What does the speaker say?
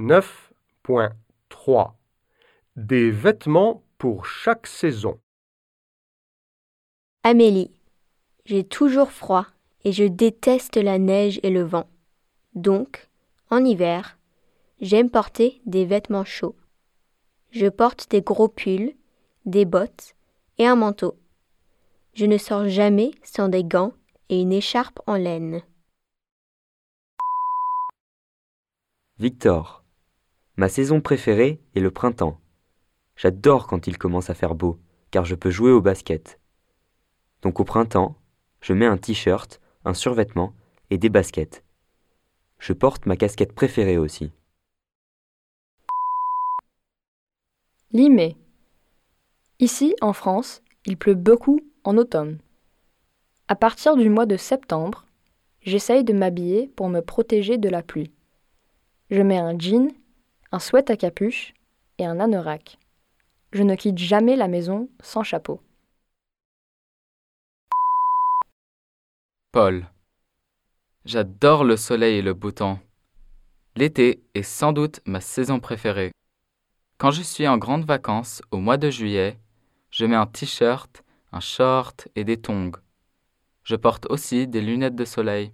9.3 Des vêtements pour chaque saison. Amélie, j'ai toujours froid et je déteste la neige et le vent. Donc, en hiver, j'aime porter des vêtements chauds. Je porte des gros pulls, des bottes et un manteau. Je ne sors jamais sans des gants et une écharpe en laine. Victor. Ma saison préférée est le printemps. J'adore quand il commence à faire beau, car je peux jouer au basket. Donc au printemps, je mets un t-shirt, un survêtement et des baskets. Je porte ma casquette préférée aussi. Limay. Ici, en France, il pleut beaucoup en automne. À partir du mois de septembre, j'essaye de m'habiller pour me protéger de la pluie. Je mets un jean, un sweat à capuche et un anorak. Je ne quitte jamais la maison sans chapeau. Paul. J'adore le soleil et le beau temps. L'été est sans doute ma saison préférée. Quand je suis en grandes vacances au mois de juillet, je mets un t-shirt, un short et des tongs. Je porte aussi des lunettes de soleil.